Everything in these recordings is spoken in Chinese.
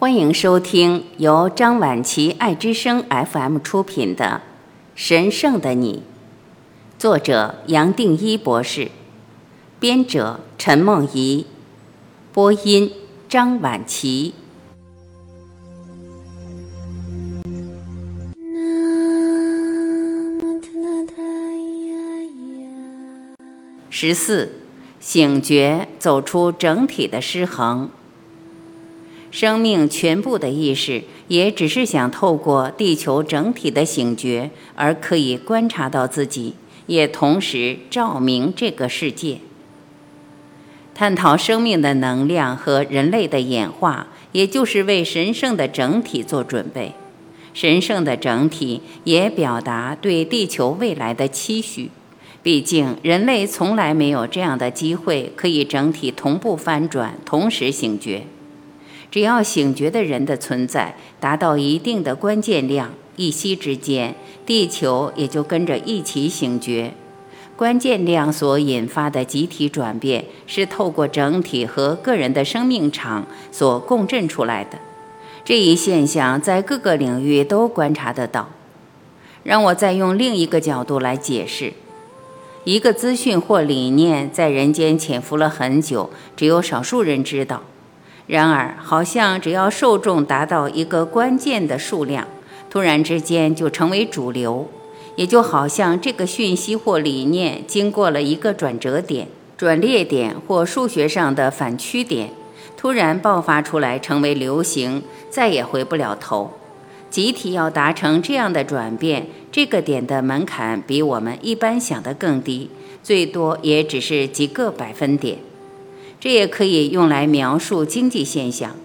欢迎收听由张晚琪爱之声 FM 出品的《神圣的你》，作者杨定一博士，编者陈梦怡，播音张晚琪。十四，醒觉，走出整体的失衡。生命全部的意识，也只是想透过地球整体的醒觉，而可以观察到自己，也同时照明这个世界。探讨生命的能量和人类的演化，也就是为神圣的整体做准备。神圣的整体也表达对地球未来的期许。毕竟，人类从来没有这样的机会，可以整体同步翻转，同时醒觉。只要醒觉的人的存在达到一定的关键量，一息之间，地球也就跟着一起醒觉。关键量所引发的集体转变，是透过整体和个人的生命场所共振出来的。这一现象在各个领域都观察得到。让我再用另一个角度来解释：一个资讯或理念在人间潜伏了很久，只有少数人知道。然而，好像只要受众达到一个关键的数量，突然之间就成为主流，也就好像这个讯息或理念经过了一个转折点、转捩点或数学上的反曲点，突然爆发出来成为流行，再也回不了头。集体要达成这样的转变，这个点的门槛比我们一般想的更低，最多也只是几个百分点。这也可以用来描述经济现象，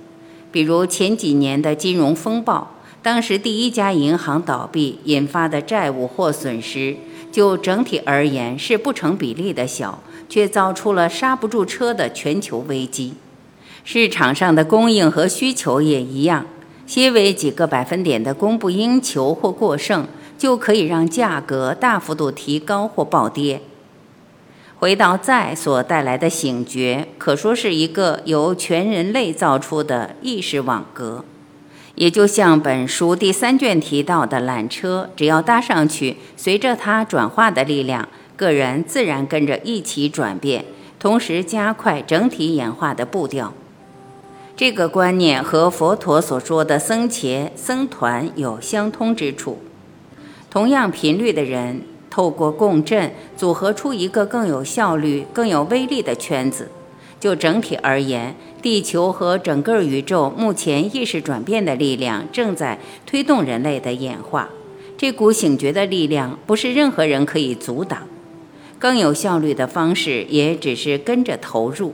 比如前几年的金融风暴，当时第一家银行倒闭引发的债务或损失，就整体而言是不成比例的小，却造出了刹不住车的全球危机。市场上的供应和需求也一样，些微几个百分点的供不应求或过剩，就可以让价格大幅度提高或暴跌。回到在所带来的醒觉，可说是一个由全人类造出的意识网格，也就像本书第三卷提到的缆车，只要搭上去，随着它转化的力量，个人自然跟着一起转变，同时加快整体演化的步调。这个观念和佛陀所说的僧伽、僧团有相通之处，同样频率的人。透过共振组合出一个更有效率、更有威力的圈子。就整体而言，地球和整个宇宙目前意识转变的力量正在推动人类的演化。这股醒觉的力量不是任何人可以阻挡。更有效率的方式也只是跟着投入。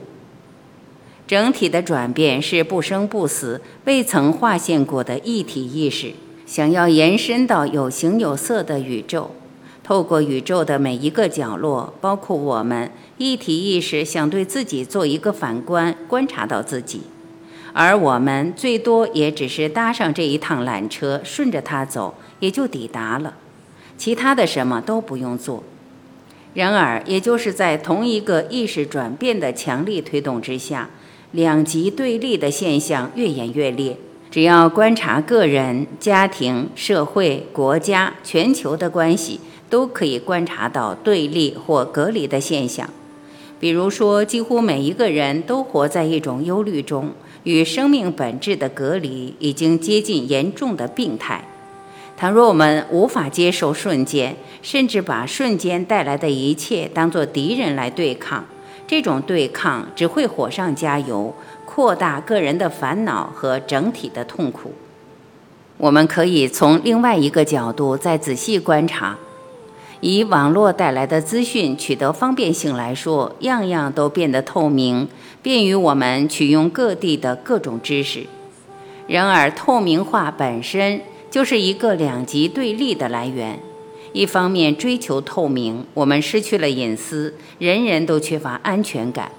整体的转变是不生不死、未曾划线过的一体意识，想要延伸到有形有色的宇宙。透过宇宙的每一个角落，包括我们一体意识，想对自己做一个反观，观察到自己，而我们最多也只是搭上这一趟缆车，顺着它走，也就抵达了，其他的什么都不用做。然而，也就是在同一个意识转变的强力推动之下，两极对立的现象越演越烈。只要观察个人、家庭、社会、国家、全球的关系。都可以观察到对立或隔离的现象，比如说，几乎每一个人都活在一种忧虑中，与生命本质的隔离已经接近严重的病态。倘若我们无法接受瞬间，甚至把瞬间带来的一切当作敌人来对抗，这种对抗只会火上加油，扩大个人的烦恼和整体的痛苦。我们可以从另外一个角度再仔细观察。以网络带来的资讯取得方便性来说，样样都变得透明，便于我们取用各地的各种知识。然而，透明化本身就是一个两极对立的来源。一方面追求透明，我们失去了隐私，人人都缺乏安全感。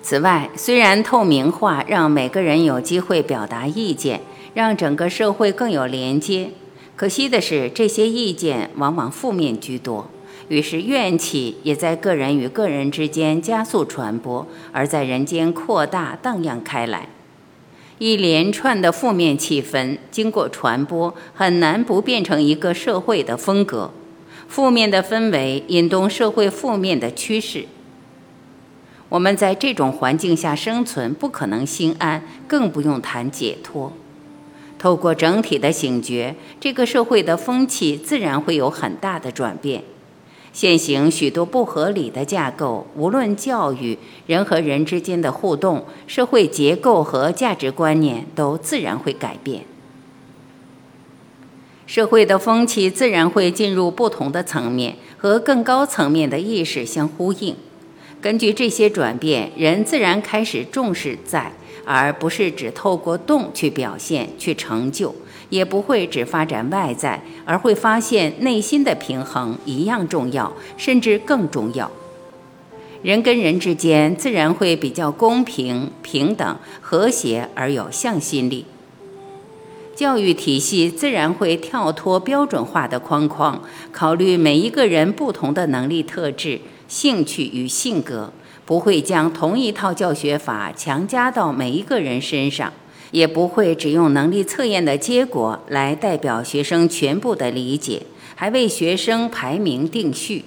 此外，虽然透明化让每个人有机会表达意见，让整个社会更有连接。可惜的是，这些意见往往负面居多，于是怨气也在个人与个人之间加速传播，而在人间扩大荡漾开来。一连串的负面气氛经过传播，很难不变成一个社会的风格。负面的氛围引动社会负面的趋势。我们在这种环境下生存，不可能心安，更不用谈解脱。透过整体的醒觉，这个社会的风气自然会有很大的转变。现行许多不合理的架构，无论教育、人和人之间的互动、社会结构和价值观念，都自然会改变。社会的风气自然会进入不同的层面，和更高层面的意识相呼应。根据这些转变，人自然开始重视在。而不是只透过动去表现、去成就，也不会只发展外在，而会发现内心的平衡一样重要，甚至更重要。人跟人之间自然会比较公平、平等、和谐而有向心力。教育体系自然会跳脱标准化的框框，考虑每一个人不同的能力特质、兴趣与性格。不会将同一套教学法强加到每一个人身上，也不会只用能力测验的结果来代表学生全部的理解，还为学生排名定序。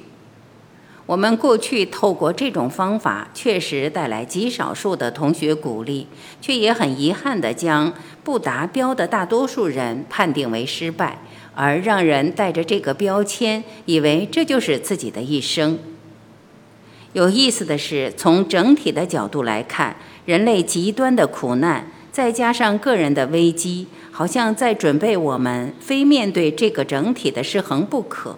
我们过去透过这种方法，确实带来极少数的同学鼓励，却也很遗憾地将不达标的大多数人判定为失败，而让人带着这个标签，以为这就是自己的一生。有意思的是，从整体的角度来看，人类极端的苦难，再加上个人的危机，好像在准备我们非面对这个整体的失衡不可。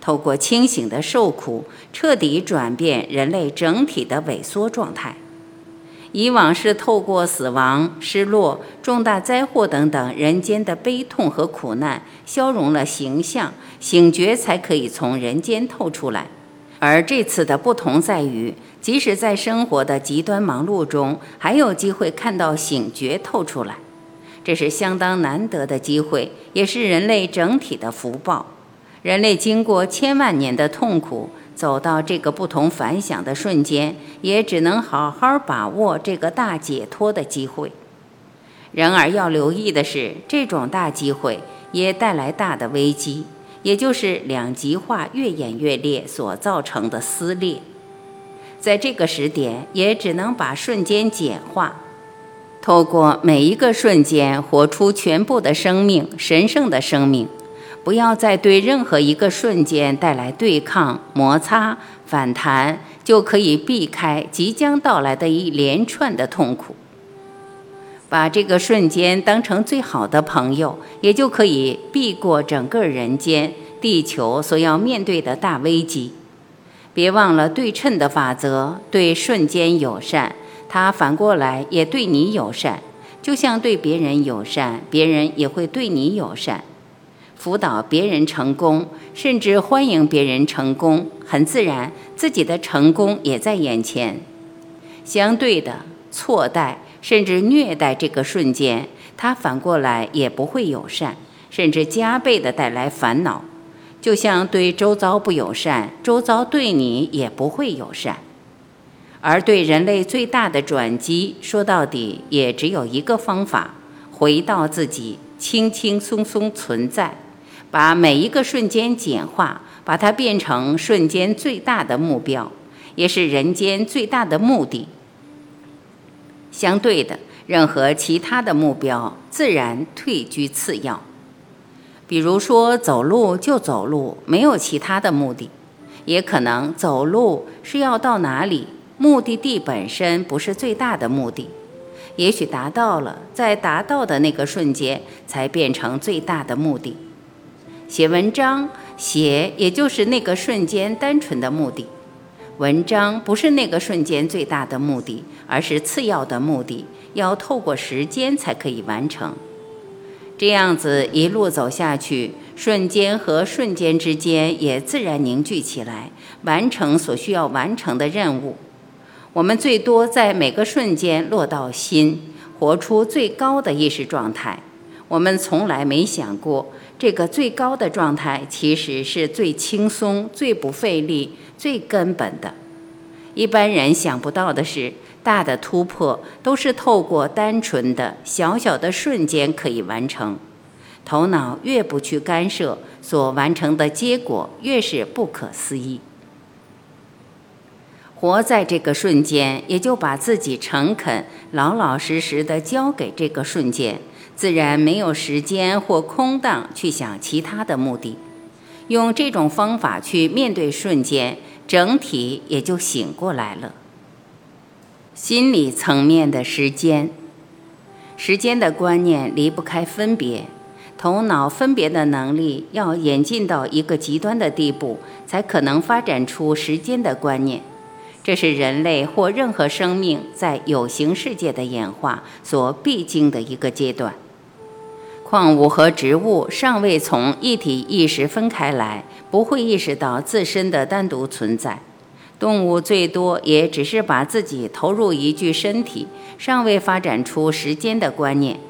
透过清醒的受苦，彻底转变人类整体的萎缩状态。以往是透过死亡、失落、重大灾祸等等人间的悲痛和苦难，消融了形象，醒觉才可以从人间透出来。而这次的不同在于，即使在生活的极端忙碌中，还有机会看到醒觉透出来，这是相当难得的机会，也是人类整体的福报。人类经过千万年的痛苦，走到这个不同凡响的瞬间，也只能好好把握这个大解脱的机会。然而要留意的是，这种大机会也带来大的危机。也就是两极化越演越烈所造成的撕裂，在这个时点，也只能把瞬间简化，透过每一个瞬间活出全部的生命，神圣的生命，不要再对任何一个瞬间带来对抗、摩擦、反弹，就可以避开即将到来的一连串的痛苦。把这个瞬间当成最好的朋友，也就可以避过整个人间、地球所要面对的大危机。别忘了对称的法则，对瞬间友善，它反过来也对你友善。就像对别人友善，别人也会对你友善。辅导别人成功，甚至欢迎别人成功，很自然，自己的成功也在眼前。相对的，错待。甚至虐待这个瞬间，它反过来也不会友善，甚至加倍的带来烦恼。就像对周遭不友善，周遭对你也不会友善。而对人类最大的转机，说到底也只有一个方法：回到自己，轻轻松松存在，把每一个瞬间简化，把它变成瞬间最大的目标，也是人间最大的目的。相对的，任何其他的目标自然退居次要。比如说，走路就走路，没有其他的目的；也可能走路是要到哪里，目的地本身不是最大的目的。也许达到了，在达到的那个瞬间，才变成最大的目的。写文章，写也就是那个瞬间单纯的目的。文章不是那个瞬间最大的目的，而是次要的目的，要透过时间才可以完成。这样子一路走下去，瞬间和瞬间之间也自然凝聚起来，完成所需要完成的任务。我们最多在每个瞬间落到心，活出最高的意识状态。我们从来没想过，这个最高的状态其实是最轻松、最不费力。最根本的，一般人想不到的是，大的突破都是透过单纯的小小的瞬间可以完成。头脑越不去干涉，所完成的结果越是不可思议。活在这个瞬间，也就把自己诚恳、老老实实的交给这个瞬间，自然没有时间或空档去想其他的目的。用这种方法去面对瞬间。整体也就醒过来了。心理层面的时间，时间的观念离不开分别，头脑分别的能力要演进到一个极端的地步，才可能发展出时间的观念。这是人类或任何生命在有形世界的演化所必经的一个阶段。矿物和植物尚未从一体意识分开来，不会意识到自身的单独存在。动物最多也只是把自己投入一具身体，尚未发展出时间的观念。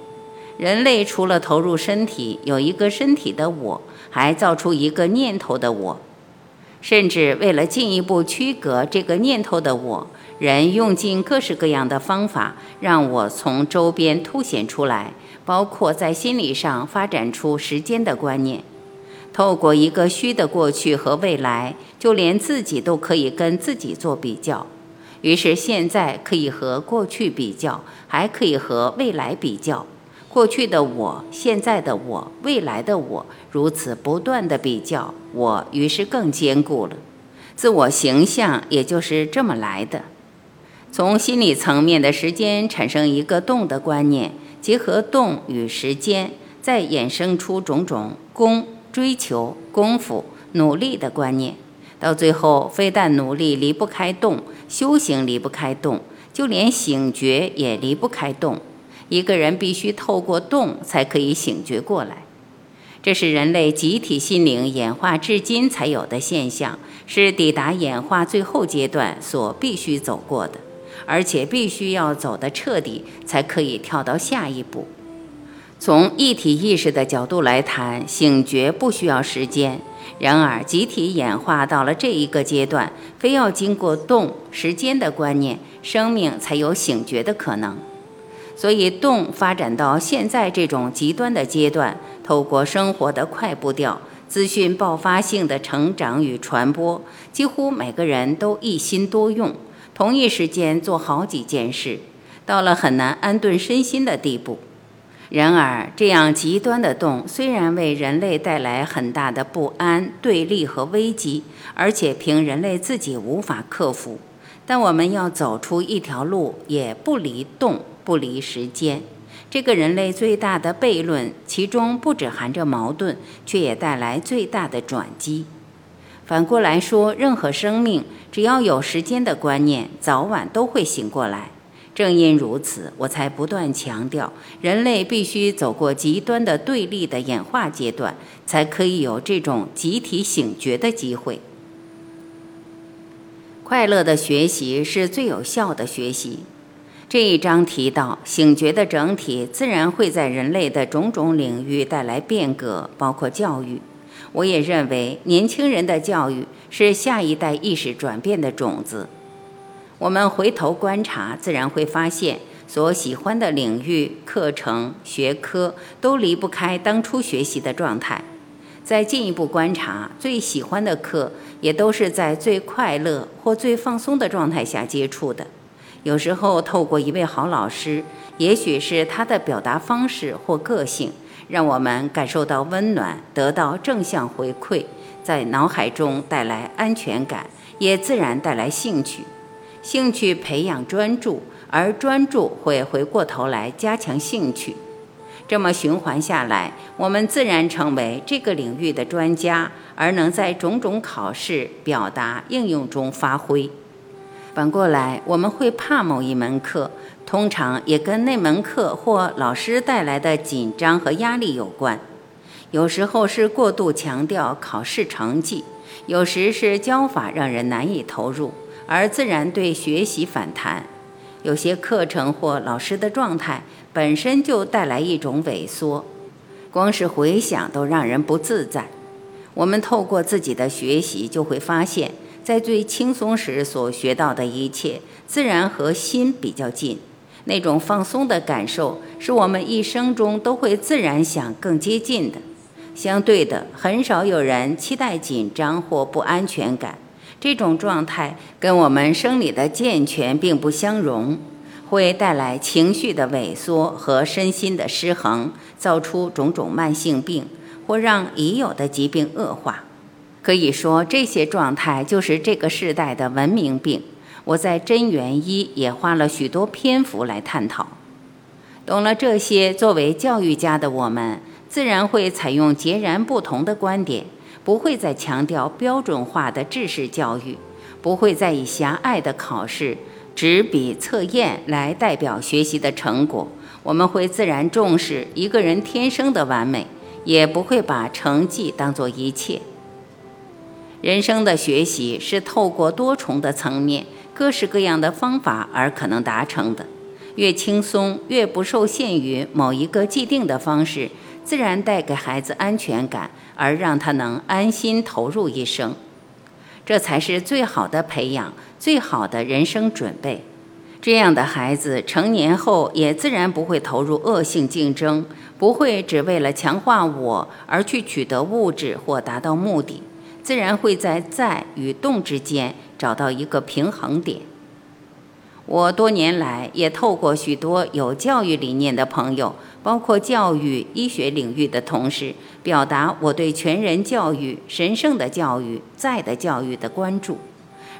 人类除了投入身体，有一个身体的我，还造出一个念头的我，甚至为了进一步区隔这个念头的我，人用尽各式各样的方法，让我从周边凸显出来。包括在心理上发展出时间的观念，透过一个虚的过去和未来，就连自己都可以跟自己做比较。于是现在可以和过去比较，还可以和未来比较。过去的我、现在的我、未来的我，如此不断的比较，我于是更坚固了。自我形象也就是这么来的。从心理层面的时间产生一个动的观念。结合动与时间，再衍生出种种功、追求、功夫、努力的观念，到最后，非但努力离不开动，修行离不开动，就连醒觉也离不开动。一个人必须透过动，才可以醒觉过来。这是人类集体心灵演化至今才有的现象，是抵达演化最后阶段所必须走过的。而且必须要走得彻底，才可以跳到下一步。从一体意识的角度来谈，醒觉不需要时间；然而，集体演化到了这一个阶段，非要经过动时间的观念，生命才有醒觉的可能。所以，动发展到现在这种极端的阶段，透过生活的快步调、资讯爆发性的成长与传播，几乎每个人都一心多用。同一时间做好几件事，到了很难安顿身心的地步。然而，这样极端的动虽然为人类带来很大的不安、对立和危机，而且凭人类自己无法克服，但我们要走出一条路，也不离动，不离时间。这个人类最大的悖论，其中不只含着矛盾，却也带来最大的转机。反过来说，任何生命只要有时间的观念，早晚都会醒过来。正因如此，我才不断强调，人类必须走过极端的对立的演化阶段，才可以有这种集体醒觉的机会。快乐的学习是最有效的学习。这一章提到，醒觉的整体自然会在人类的种种领域带来变革，包括教育。我也认为，年轻人的教育是下一代意识转变的种子。我们回头观察，自然会发现，所喜欢的领域、课程、学科都离不开当初学习的状态。再进一步观察，最喜欢的课也都是在最快乐或最放松的状态下接触的。有时候，透过一位好老师，也许是他的表达方式或个性。让我们感受到温暖，得到正向回馈，在脑海中带来安全感，也自然带来兴趣。兴趣培养专注，而专注会回过头来加强兴趣。这么循环下来，我们自然成为这个领域的专家，而能在种种考试、表达、应用中发挥。反过来，我们会怕某一门课。通常也跟那门课或老师带来的紧张和压力有关，有时候是过度强调考试成绩，有时是教法让人难以投入，而自然对学习反弹。有些课程或老师的状态本身就带来一种萎缩，光是回想都让人不自在。我们透过自己的学习，就会发现在最轻松时所学到的一切，自然和心比较近。那种放松的感受，是我们一生中都会自然想更接近的。相对的，很少有人期待紧张或不安全感。这种状态跟我们生理的健全并不相容，会带来情绪的萎缩和身心的失衡，造出种种慢性病，或让已有的疾病恶化。可以说，这些状态就是这个时代的文明病。我在真元一也花了许多篇幅来探讨。懂了这些，作为教育家的我们，自然会采用截然不同的观点。不会再强调标准化的知识教育，不会再以狭隘的考试、纸笔测验来代表学习的成果。我们会自然重视一个人天生的完美，也不会把成绩当做一切。人生的学习是透过多重的层面、各式各样的方法而可能达成的。越轻松，越不受限于某一个既定的方式。自然带给孩子安全感，而让他能安心投入一生，这才是最好的培养，最好的人生准备。这样的孩子成年后也自然不会投入恶性竞争，不会只为了强化我而去取得物质或达到目的，自然会在在与动之间找到一个平衡点。我多年来也透过许多有教育理念的朋友。包括教育、医学领域的同事，表达我对全人教育、神圣的教育、在的教育的关注。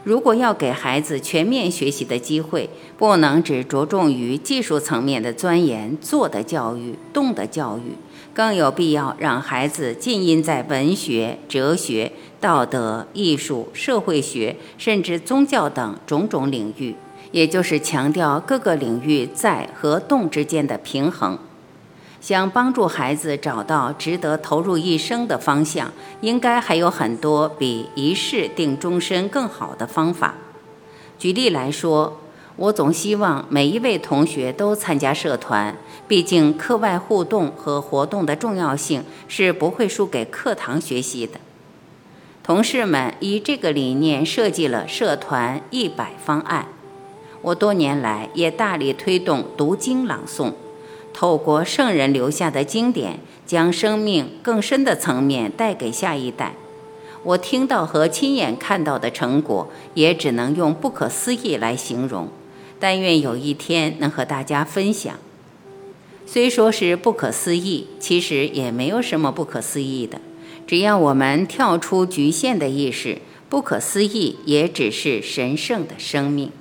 如果要给孩子全面学习的机会，不能只着重于技术层面的钻研、做的教育、动的教育，更有必要让孩子浸淫在文学、哲学、道德、艺术、社会学，甚至宗教等种种领域，也就是强调各个领域在和动之间的平衡。想帮助孩子找到值得投入一生的方向，应该还有很多比一试定终身更好的方法。举例来说，我总希望每一位同学都参加社团，毕竟课外互动和活动的重要性是不会输给课堂学习的。同事们以这个理念设计了社团一百方案，我多年来也大力推动读经朗诵。透过圣人留下的经典，将生命更深的层面带给下一代。我听到和亲眼看到的成果，也只能用不可思议来形容。但愿有一天能和大家分享。虽说是不可思议，其实也没有什么不可思议的。只要我们跳出局限的意识，不可思议也只是神圣的生命。